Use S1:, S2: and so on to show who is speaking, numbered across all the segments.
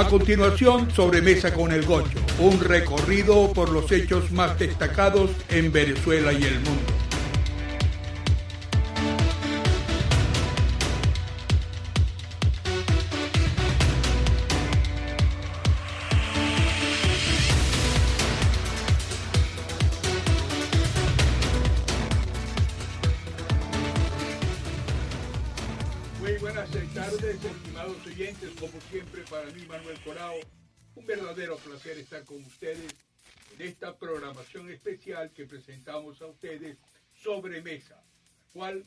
S1: A continuación, Sobremesa con el Gocho, un recorrido por los hechos más destacados en Venezuela y el mundo. Placer estar con ustedes en esta programación especial que presentamos a ustedes sobre mesa, cual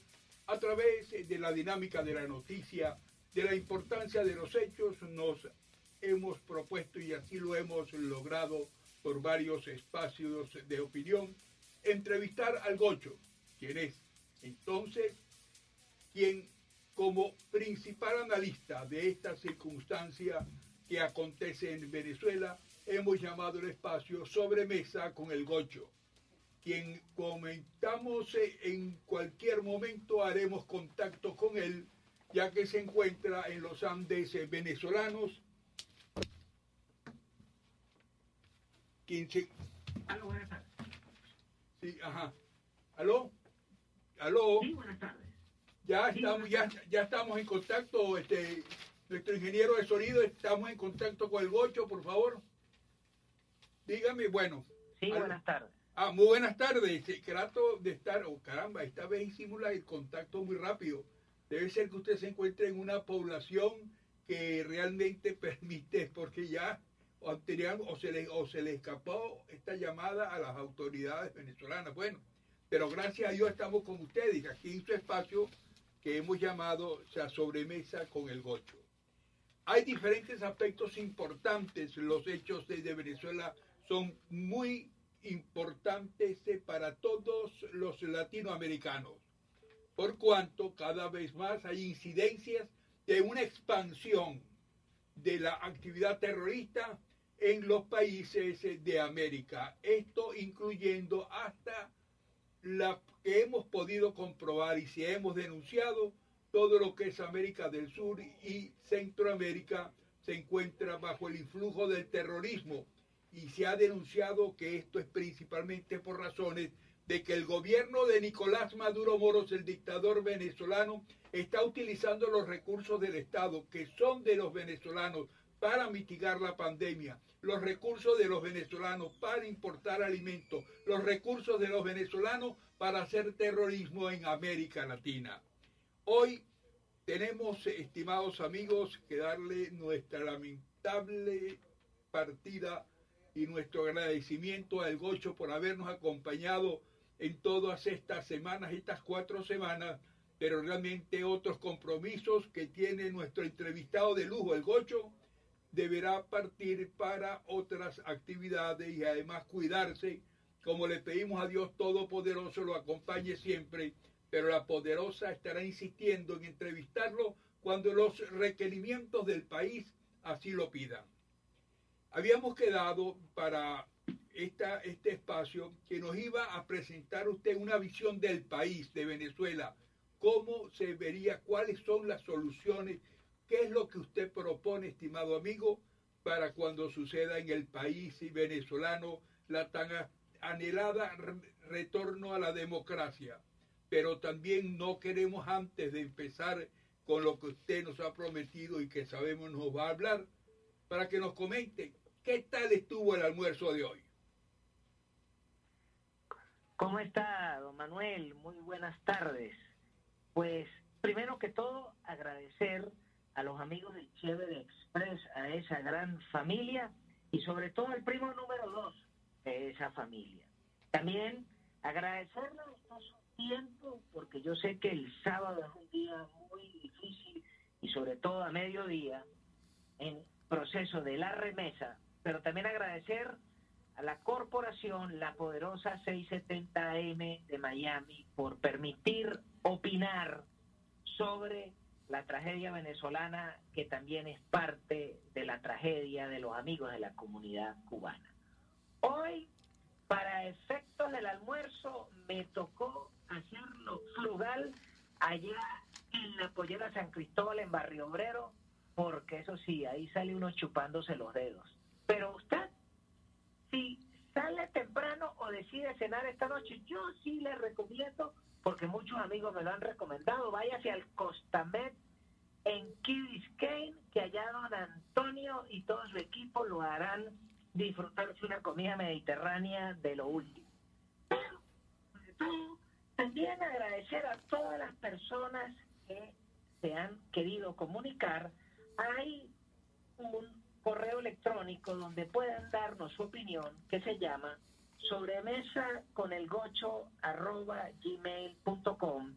S1: a través de la dinámica de la noticia, de la importancia de los hechos, nos hemos propuesto y así lo hemos logrado por varios espacios de opinión, entrevistar al Gocho, quien es entonces quien como principal analista de esta circunstancia que acontece en Venezuela, hemos llamado el espacio Sobremesa con el Gocho, quien comentamos eh, en cualquier momento haremos contacto con él, ya que se encuentra en los Andes eh, venezolanos.
S2: Aló, buenas tardes.
S1: Sí, ajá. ¿Aló? ¿Aló?
S2: Sí, buenas tardes.
S1: Ya estamos, ya, ya estamos en contacto, este, nuestro ingeniero de sonido, estamos en contacto con el Gocho, por favor. Dígame, bueno.
S2: Sí, buenas tardes.
S1: Ah, muy buenas tardes. Trato de estar, oh caramba, esta vez hicimos el contacto muy rápido. Debe ser que usted se encuentre en una población que realmente permite, porque ya o, o, se le, o se le escapó esta llamada a las autoridades venezolanas. Bueno, pero gracias a Dios estamos con ustedes aquí en su espacio que hemos llamado o sea, sobremesa con el gocho. Hay diferentes aspectos importantes, los hechos de Venezuela son muy importantes eh, para todos los latinoamericanos, por cuanto cada vez más hay incidencias de una expansión de la actividad terrorista en los países eh, de América. Esto incluyendo hasta la que hemos podido comprobar y si hemos denunciado todo lo que es América del Sur y Centroamérica se encuentra bajo el influjo del terrorismo y se ha denunciado que esto es principalmente por razones de que el gobierno de Nicolás Maduro Moros, el dictador venezolano, está utilizando los recursos del Estado, que son de los venezolanos, para mitigar la pandemia, los recursos de los venezolanos para importar alimentos, los recursos de los venezolanos para hacer terrorismo en América Latina. Hoy tenemos, estimados amigos, que darle nuestra lamentable partida y nuestro agradecimiento al Gocho por habernos acompañado en todas estas semanas, estas cuatro semanas, pero realmente otros compromisos que tiene nuestro entrevistado de lujo, el Gocho, deberá partir para otras actividades y además cuidarse, como le pedimos a Dios Todopoderoso, lo acompañe siempre, pero la poderosa estará insistiendo en entrevistarlo cuando los requerimientos del país así lo pidan. Habíamos quedado para esta, este espacio que nos iba a presentar usted una visión del país, de Venezuela, cómo se vería, cuáles son las soluciones, qué es lo que usted propone, estimado amigo, para cuando suceda en el país venezolano la tan anhelada retorno a la democracia. Pero también no queremos antes de empezar con lo que usted nos ha prometido y que sabemos nos va a hablar, para que nos comente ¿Qué tal estuvo el almuerzo de hoy?
S2: ¿Cómo está, don Manuel? Muy buenas tardes. Pues, primero que todo, agradecer a los amigos del Chévere Express, a esa gran familia y sobre todo al primo número dos de esa familia. También agradecerle su tiempo, porque yo sé que el sábado es un día muy difícil y sobre todo a mediodía, en proceso de la remesa, pero también agradecer a la corporación, la poderosa 670M de Miami, por permitir opinar sobre la tragedia venezolana, que también es parte de la tragedia de los amigos de la comunidad cubana. Hoy, para efectos del almuerzo, me tocó hacerlo frugal allá en la Pollera San Cristóbal, en Barrio Obrero, porque eso sí, ahí sale uno chupándose los dedos. Pero usted, si sale temprano o decide cenar esta noche, yo sí le recomiendo, porque muchos amigos me lo han recomendado, váyase al Costamed en Key Biscayne, que allá don Antonio y todo su equipo lo harán disfrutar de una comida mediterránea de lo último. Pero, todo, también agradecer a todas las personas que se han querido comunicar. Hay un correo electrónico donde puedan darnos su opinión que se llama sobremesa con el gocho gmail.com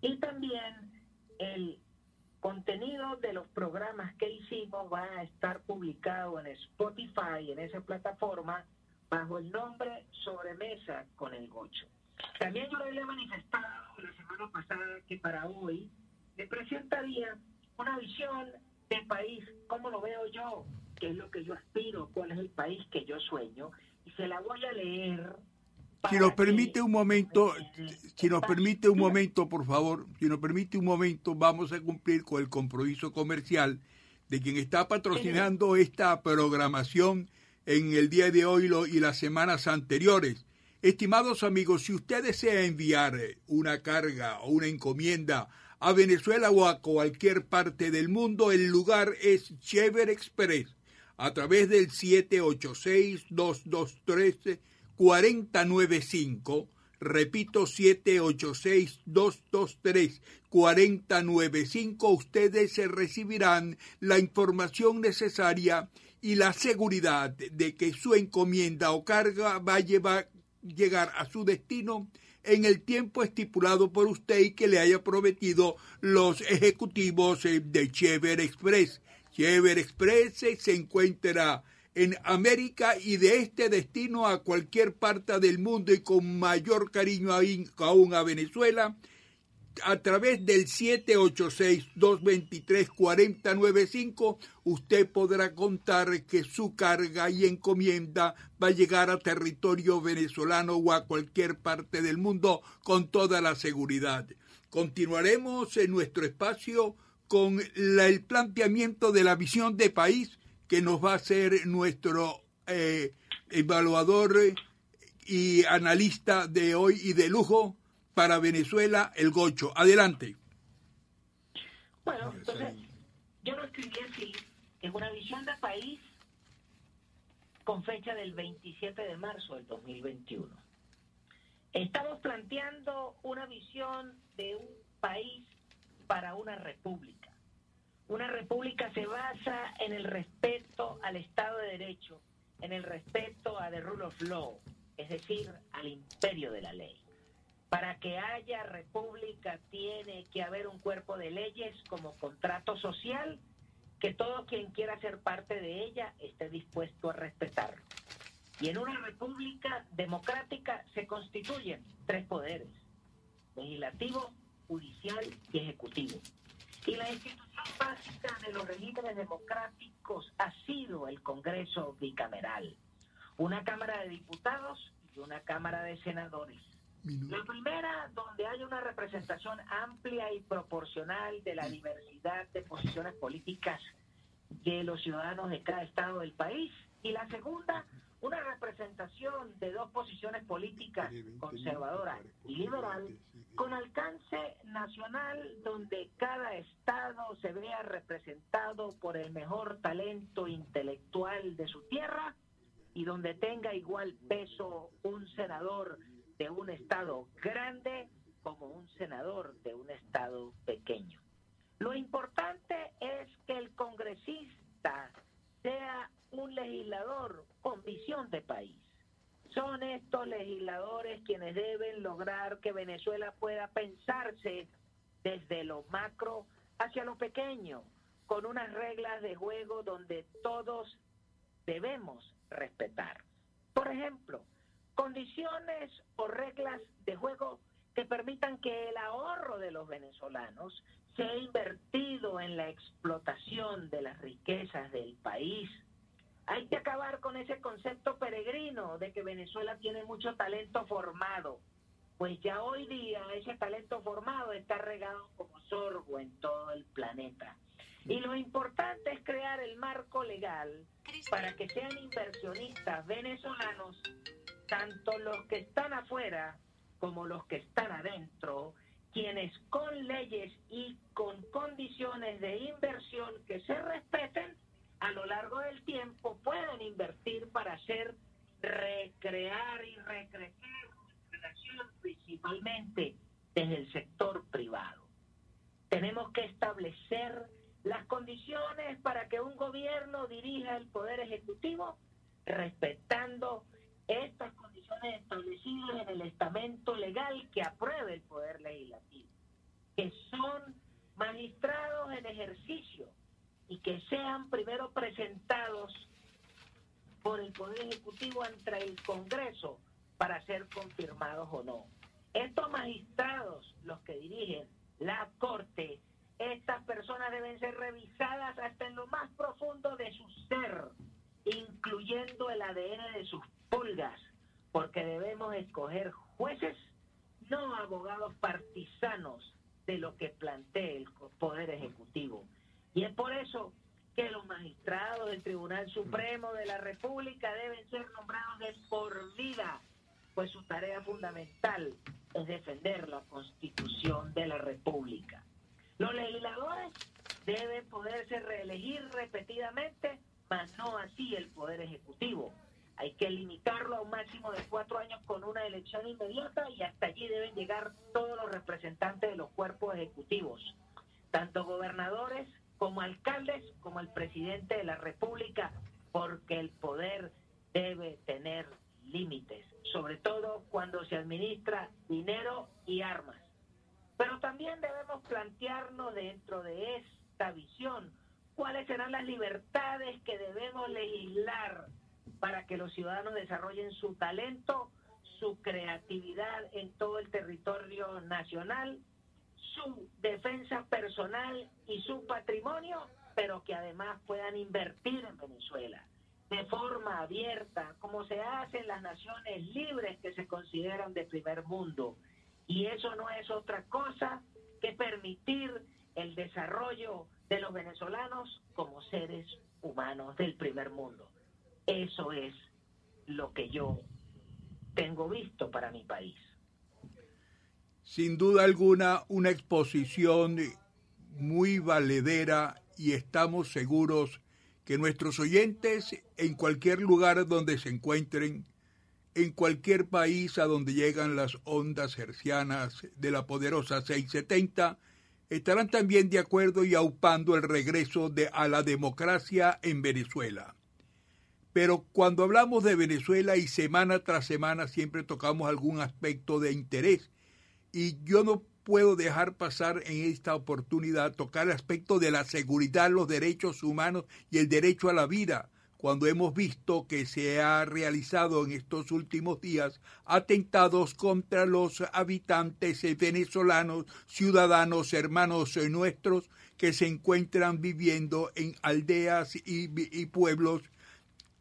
S2: y también el contenido de los programas que hicimos va a estar publicado en Spotify, en esa plataforma, bajo el nombre Sobremesa con el Gocho. También yo le he manifestado la semana pasada que para hoy le presentaría una visión de país, cómo lo veo yo, qué es lo que yo aspiro, cuál es el país que yo sueño, y se la voy a leer
S1: si nos permite un momento, si nos permite un momento, por favor, si nos permite un momento, vamos a cumplir con el compromiso comercial de quien está patrocinando esta programación en el día de hoy y las semanas anteriores. Estimados amigos, si usted desea enviar una carga o una encomienda a Venezuela o a cualquier parte del mundo, el lugar es Chever Express a través del 786 223 495, repito 786-223-4095, ustedes recibirán la información necesaria y la seguridad de que su encomienda o carga va a llevar, llegar a su destino en el tiempo estipulado por usted y que le haya prometido los ejecutivos de Chever Express. Chever Express se encuentra en América y de este destino a cualquier parte del mundo y con mayor cariño aún a Venezuela, a través del 786-223-4095, usted podrá contar que su carga y encomienda va a llegar a territorio venezolano o a cualquier parte del mundo con toda la seguridad. Continuaremos en nuestro espacio con el planteamiento de la visión de país que nos va a ser nuestro eh, evaluador y analista de hoy y de lujo para Venezuela, el Gocho. Adelante.
S2: Bueno, entonces, yo lo escribí así, es una visión de país con fecha del 27 de marzo del 2021. Estamos planteando una visión de un país para una república una república se basa en el respeto al Estado de Derecho, en el respeto a the rule of law, es decir, al imperio de la ley. Para que haya república tiene que haber un cuerpo de leyes como contrato social que todo quien quiera ser parte de ella esté dispuesto a respetarlo. Y en una república democrática se constituyen tres poderes, legislativo, judicial y ejecutivo. Y la institución básica de los regímenes democráticos ha sido el Congreso bicameral, una Cámara de Diputados y una Cámara de Senadores. La primera, donde hay una representación amplia y proporcional de la diversidad de posiciones políticas de los ciudadanos de cada estado del país. Y la segunda, una representación de dos posiciones políticas, conservadora y liberal, con alcance nacional donde cada estado se vea representado por el mejor talento intelectual de su tierra y donde tenga igual peso un senador de un estado grande como un senador de un estado pequeño. Lo importante es que el congresista sea un legislador con visión de país son estos legisladores quienes deben lograr que Venezuela pueda pensarse desde lo macro hacia lo pequeño, con unas reglas de juego donde todos debemos respetar. Por ejemplo, condiciones o reglas de juego que permitan que el ahorro de los venezolanos sea invertido en la explotación de las riquezas del país. Hay que acabar con ese concepto peregrino de que Venezuela tiene mucho talento formado, pues ya hoy día ese talento formado está regado como sorbo en todo el planeta. Y lo importante es crear el marco legal para que sean inversionistas venezolanos, tanto los que están afuera como los que están adentro, quienes con leyes y con condiciones de inversión que se respeten, a lo largo del tiempo pueden invertir para hacer recrear y recrecer relación principalmente desde el sector privado. Tenemos que establecer las condiciones para que un gobierno dirija el poder ejecutivo respetando estas condiciones establecidas en el estamento legal que apruebe el poder legislativo, que son magistrados en ejercicio y que sean primero presentados por el Poder Ejecutivo ante el Congreso para ser confirmados o no. Estos magistrados, los que dirigen la Corte, estas personas deben ser revisadas hasta en lo más profundo de su ser, incluyendo el ADN de sus pulgas, porque debemos escoger jueces, no abogados partisanos de lo que plantee el Poder Ejecutivo. Y es por eso que los magistrados del Tribunal Supremo de la República deben ser nombrados de por vida, pues su tarea fundamental es defender la Constitución de la República. Los legisladores deben poderse reelegir repetidamente, mas no así el Poder Ejecutivo. Hay que limitarlo a un máximo de cuatro años con una elección inmediata y hasta allí deben llegar todos los representantes de los cuerpos ejecutivos, tanto gobernadores como alcaldes, como el presidente de la República, porque el poder debe tener límites, sobre todo cuando se administra dinero y armas. Pero también debemos plantearnos dentro de esta visión cuáles serán las libertades que debemos legislar para que los ciudadanos desarrollen su talento, su creatividad en todo el territorio nacional su defensa personal y su patrimonio, pero que además puedan invertir en Venezuela de forma abierta, como se hace en las naciones libres que se consideran de primer mundo. Y eso no es otra cosa que permitir el desarrollo de los venezolanos como seres humanos del primer mundo. Eso es lo que yo tengo visto para mi país
S1: sin duda alguna una exposición muy valedera y estamos seguros que nuestros oyentes en cualquier lugar donde se encuentren, en cualquier país a donde llegan las ondas hercianas de la poderosa 670, estarán también de acuerdo y aupando el regreso de, a la democracia en Venezuela. Pero cuando hablamos de Venezuela y semana tras semana siempre tocamos algún aspecto de interés. Y yo no puedo dejar pasar en esta oportunidad tocar el aspecto de la seguridad, los derechos humanos y el derecho a la vida, cuando hemos visto que se ha realizado en estos últimos días atentados contra los habitantes venezolanos, ciudadanos, hermanos nuestros que se encuentran viviendo en aldeas y, pueblos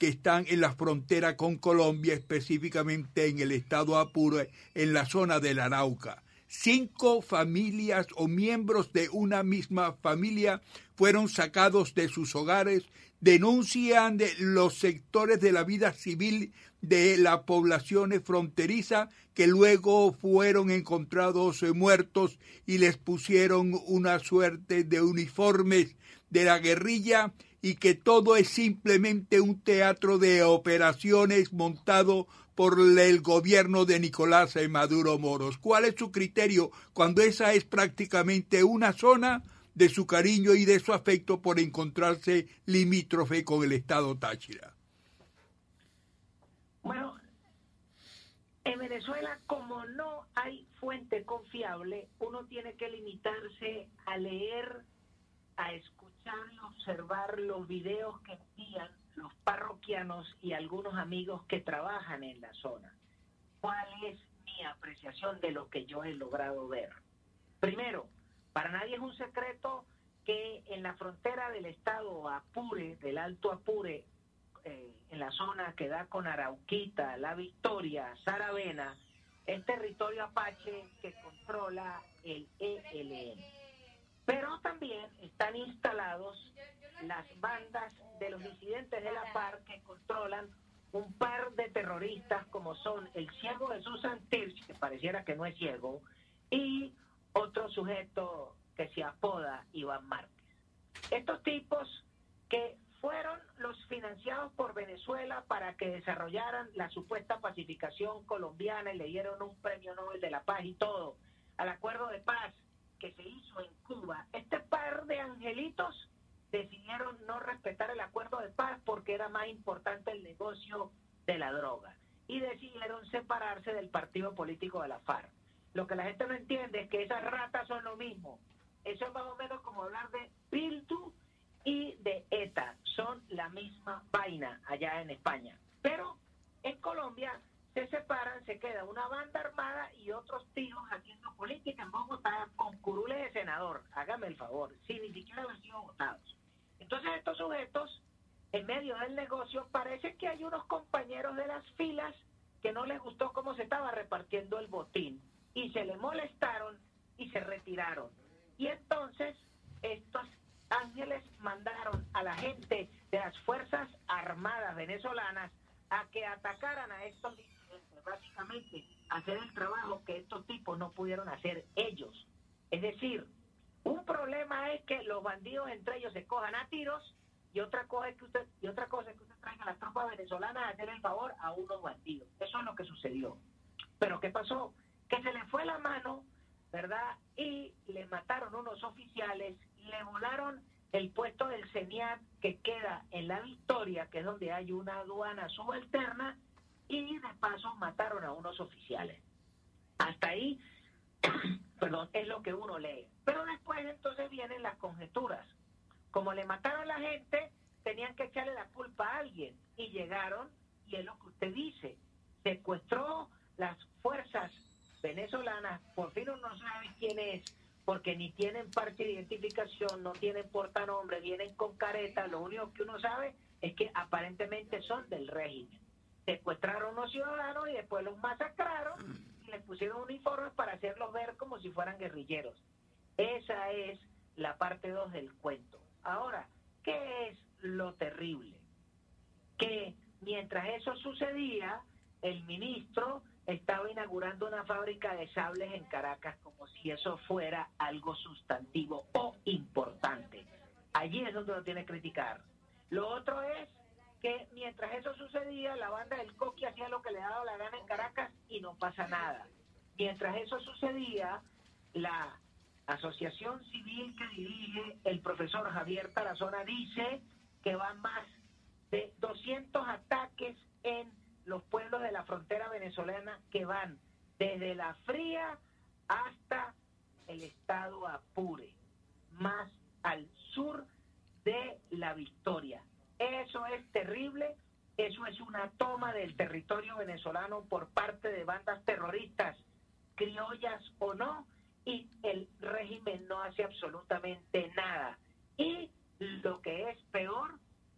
S1: que están en la frontera con Colombia, específicamente en el estado Apure, en la zona del Arauca. Cinco familias o miembros de una misma familia fueron sacados de sus hogares, denuncian de los sectores de la vida civil de la población fronteriza que luego fueron encontrados muertos y les pusieron una suerte de uniformes de la guerrilla y que todo es simplemente un teatro de operaciones montado por el gobierno de Nicolás Maduro Moros. ¿Cuál es su criterio cuando esa es prácticamente una zona de su cariño y de su afecto por encontrarse limítrofe con el Estado Táchira?
S2: Bueno, en Venezuela como no hay fuente confiable, uno tiene que limitarse a leer, a escuchar observar los videos que envían los parroquianos y algunos amigos que trabajan en la zona. ¿Cuál es mi apreciación de lo que yo he logrado ver? Primero, para nadie es un secreto que en la frontera del estado Apure, del Alto Apure, eh, en la zona que da con Arauquita, La Victoria, Saravena, es territorio apache que controla el ELN Pero también están instalados las bandas de los disidentes de la FARC que controlan un par de terroristas como son el ciego de Susan que pareciera que no es ciego, y otro sujeto que se apoda Iván Márquez. Estos tipos que fueron los financiados por Venezuela para que desarrollaran la supuesta pacificación colombiana y le dieron un premio Nobel de la Paz y todo al acuerdo de paz que se hizo en Cuba. Este par de angelitos decidieron no respetar el acuerdo de paz porque era más importante el negocio de la droga y decidieron separarse del partido político de la FARC. Lo que la gente no entiende es que esas ratas son lo mismo. Eso es más o menos como hablar de Piltu y de ETA. Son la misma vaina allá en España. Pero en Colombia se separan, se queda una banda armada y otros tíos haciendo política en Bogotá con curules de senador. Hágame el favor, sin ni siquiera haber sido votados. Entonces estos sujetos, en medio del negocio, parece que hay unos compañeros de las filas que no les gustó cómo se estaba repartiendo el botín y se le molestaron y se retiraron. Y entonces estos ángeles mandaron a la gente de las Fuerzas Armadas venezolanas a que atacaran a estos básicamente hacer el trabajo que estos tipos no pudieron hacer ellos. Es decir, un problema es que los bandidos entre ellos se cojan a tiros y otra cosa es que usted y otra cosa es que usted traiga a las tropas venezolanas a hacer el favor a unos bandidos. Eso es lo que sucedió. Pero ¿qué pasó? Que se le fue la mano, ¿verdad? Y le mataron unos oficiales, le volaron el puesto del CENIAT que queda en la Victoria, que es donde hay una aduana subalterna, y de paso mataron a unos oficiales. Hasta ahí perdón, es lo que uno lee. Pero después entonces vienen las conjeturas. Como le mataron a la gente, tenían que echarle la culpa a alguien. Y llegaron, y es lo que usted dice, secuestró las fuerzas venezolanas, por fin uno no sabe quién es, porque ni tienen parte de identificación, no tienen portanombre, vienen con careta, lo único que uno sabe es que aparentemente son del régimen. Secuestraron a unos ciudadanos y después los masacraron les pusieron uniformes para hacerlos ver como si fueran guerrilleros. Esa es la parte 2 del cuento. Ahora, ¿qué es lo terrible? Que mientras eso sucedía, el ministro estaba inaugurando una fábrica de sables en Caracas como si eso fuera algo sustantivo o importante. Allí es donde uno tiene que criticar. Lo otro es que mientras eso sucedía, la banda del Coqui hacía lo que le daba la gana en Caracas y no pasa nada. Mientras eso sucedía, la asociación civil que dirige el profesor Javier Tarazona dice que van más de 200 ataques en los pueblos de la frontera venezolana que van desde la fría hasta el estado Apure, más al sur de la Victoria. Eso es terrible, eso es una toma del territorio venezolano por parte de bandas terroristas, criollas o no, y el régimen no hace absolutamente nada. Y lo que es peor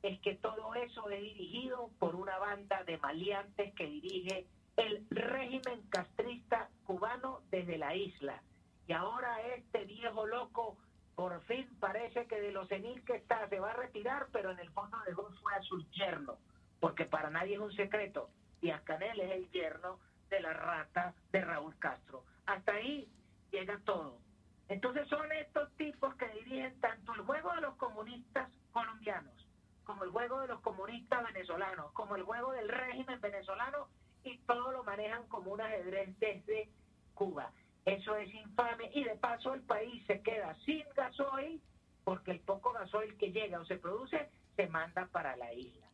S2: es que todo eso es dirigido por una banda de maleantes que dirige el régimen castrista cubano desde la isla. Y ahora este viejo loco por fin parece que de lo senil que está se va a retirar, pero en el fondo dejó fue a su yerno, porque para nadie es un secreto, y Ascanel es el yerno de la rata de Raúl Castro. Hasta ahí llega todo. Entonces son estos tipos que dirigen tanto el juego de los comunistas colombianos, como el juego de los comunistas venezolanos, como el juego del régimen venezolano, y todo lo manejan como un ajedrez desde Cuba. Eso es infame y de paso el país se queda sin gasoil porque el poco gasoil que llega o se produce se manda para la isla.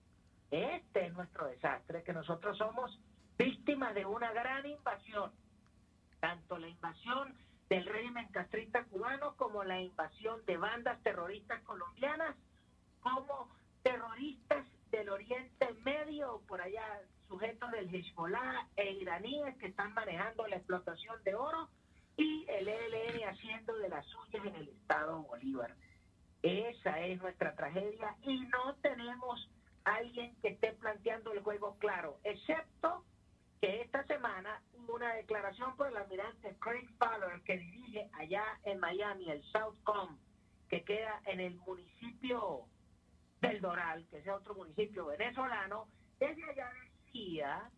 S2: Este es nuestro desastre, que nosotros somos víctimas de una gran invasión, tanto la invasión del régimen castrista cubano como la invasión de bandas terroristas colombianas, como terroristas del Oriente Medio, por allá sujetos del Hezbollah e iraníes que están manejando la explotación de oro, y el ELN haciendo de las suyas en el Estado Bolívar. Esa es nuestra tragedia y no tenemos alguien que esté planteando el juego claro, excepto que esta semana hubo una declaración por el almirante Craig Fowler que dirige allá en Miami el Southcom en el municipio del Doral, que es otro municipio venezolano, desde allá decía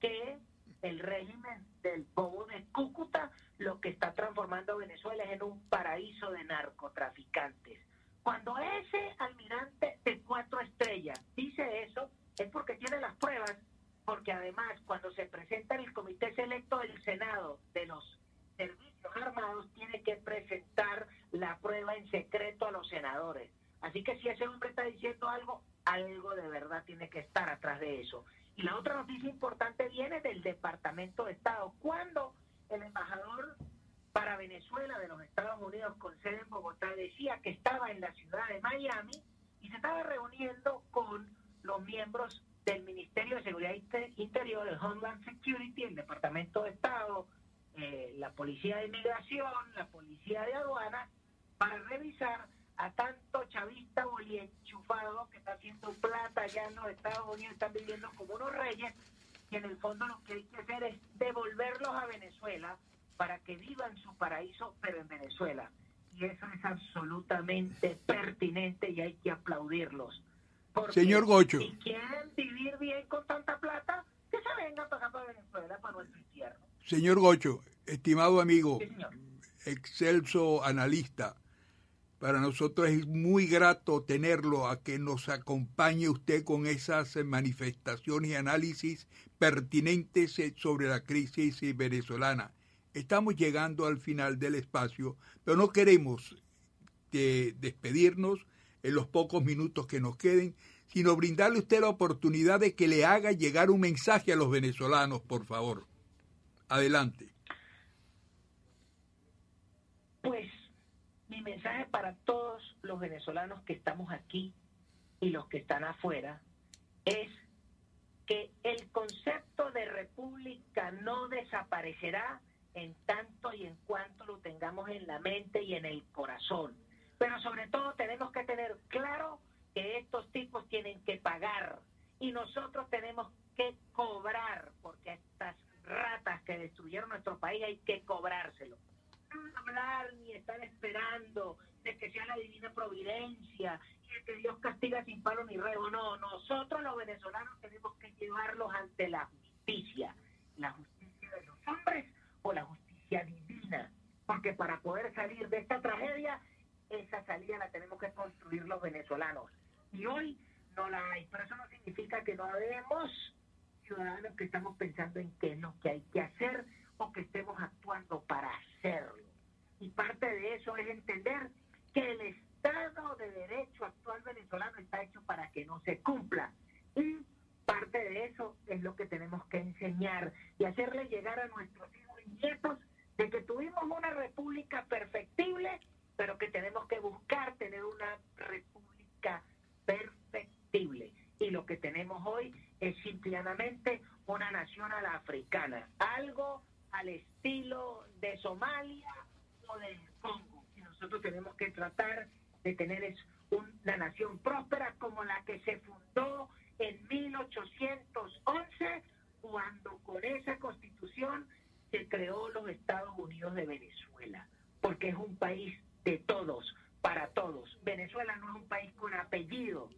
S2: que el régimen del bobo de Cúcuta lo que está transformando a Venezuela es en un paraíso de narcotraficantes. Cuando ese almirante de cuatro estrellas dice eso, es porque tiene las pruebas, porque además cuando se presenta en el comité selecto del Senado de los servicios armados, tiene que presentar la prueba en secreto a los senadores. Así que si ese hombre está diciendo algo, algo de verdad tiene que estar atrás de eso. Y la otra noticia importante viene del Departamento de Estado. Cuando el embajador para Venezuela de los Estados Unidos con sede en Bogotá decía que estaba en la ciudad de Miami y se estaba reuniendo con los miembros del Ministerio de Seguridad Interior, el Homeland Security, el Departamento de Estado, eh, la Policía de Inmigración, la Policía de Aduana, para revisar a tanto chavista enchufado que está haciendo plata allá en los Estados Unidos, están viviendo como unos reyes, y en el fondo lo que hay que hacer es devolverlos a Venezuela para que vivan su paraíso, pero en Venezuela. Y eso es absolutamente pertinente y hay que aplaudirlos.
S1: Señor Gocho.
S2: Si quieren vivir bien con tanta plata, que se vengan para acá para Venezuela, para nuestro infierno.
S1: Señor Gocho, estimado amigo, excelso analista, para nosotros es muy grato tenerlo a que nos acompañe usted con esas manifestaciones y análisis pertinentes sobre la crisis venezolana. Estamos llegando al final del espacio, pero no queremos despedirnos en los pocos minutos que nos queden, sino brindarle usted la oportunidad de que le haga llegar un mensaje a los venezolanos, por favor. Adelante.
S2: Pues mi mensaje para todos los venezolanos que estamos aquí y los que están afuera es que el concepto de república no desaparecerá en tanto y en cuanto lo tengamos en la mente y en el corazón. Pero sobre todo tenemos que tener claro que estos tipos tienen que pagar y nosotros tenemos que cobrar, porque estas ratas que destruyeron nuestro país hay que cobrárselo hablar ni estar esperando de que sea la divina providencia y de que Dios castiga sin palo ni rebo. No, nosotros los venezolanos tenemos que llevarlos ante la justicia, la justicia de los hombres o la justicia divina, porque para poder salir de esta tragedia, esa salida la tenemos que construir los venezolanos. Y hoy no la hay, pero eso no significa que no habemos ciudadanos que estamos pensando en qué es lo que hay que hacer o que estemos actuando para hacerlo. Y parte de eso es entender que el Estado de Derecho actual venezolano está hecho para que no se cumpla. Y parte de eso es lo que tenemos que enseñar y hacerle llegar a nuestros hijos y nietos de que tuvimos una república perfectible, pero que tenemos que buscar tener una república perfectible. Y lo que tenemos hoy es simplemente una nación a la africana, algo al estilo de Somalia o del Congo. Y nosotros tenemos que tratar de tener una nación próspera como la que se fundó en 1811, cuando con esa constitución se creó los Estados Unidos de Venezuela, porque es un país de todos, para todos. Venezuela no es un país con apellido,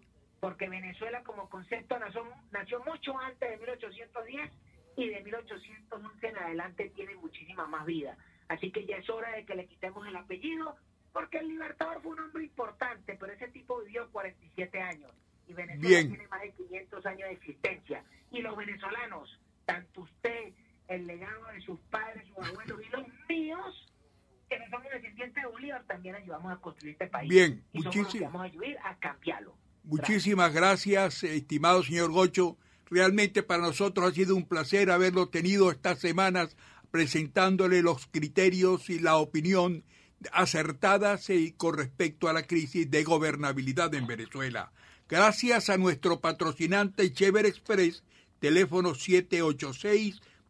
S2: porque Venezuela como concepto nació, nació mucho antes de 1810 y de 1811 en adelante tiene muchísima más vida. Así que ya es hora de que le quitemos el apellido, porque el Libertador fue un hombre importante, pero ese tipo vivió 47 años y Venezuela tiene más de 500 años de existencia. Y los venezolanos, tanto usted, el legado de sus padres, sus abuelos y los míos, que no somos descendientes de Bolívar, también ayudamos a construir este país.
S1: Bien,
S2: y
S1: muchísimas.
S2: Vamos a ayudar a cambiarlo.
S1: Muchísimas gracias, estimado señor Gocho. Realmente para nosotros ha sido un placer haberlo tenido estas semanas presentándole los criterios y la opinión acertadas con respecto a la crisis de gobernabilidad en Venezuela. Gracias a nuestro patrocinante Chever Express, teléfono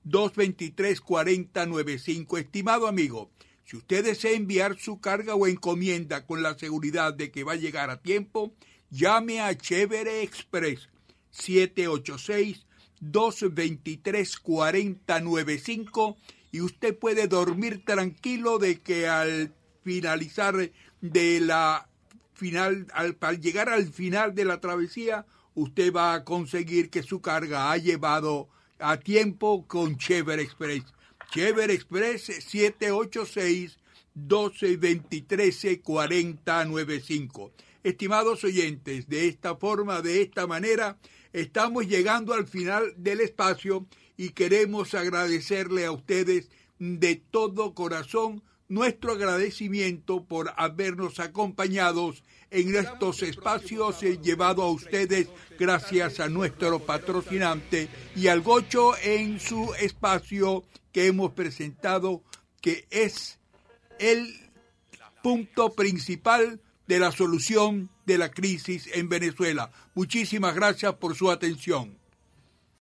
S1: 786-223-4095. Estimado amigo, si usted desea enviar su carga o encomienda con la seguridad de que va a llegar a tiempo, llame a Chever Express 786-223-4095 y usted puede dormir tranquilo de que al finalizar de la final, al, llegar al final de la travesía, usted va a conseguir que su carga ha llevado a tiempo con Chever Express. Chever Express 786 1223 4095. Estimados oyentes, de esta forma, de esta manera, estamos llegando al final del espacio y queremos agradecerle a ustedes de todo corazón nuestro agradecimiento por habernos acompañados en estos espacios eh, llevado a ustedes gracias a nuestro patrocinante y al Gocho en su espacio que hemos presentado que es el punto principal de la solución de la crisis en Venezuela. Muchísimas gracias por su atención.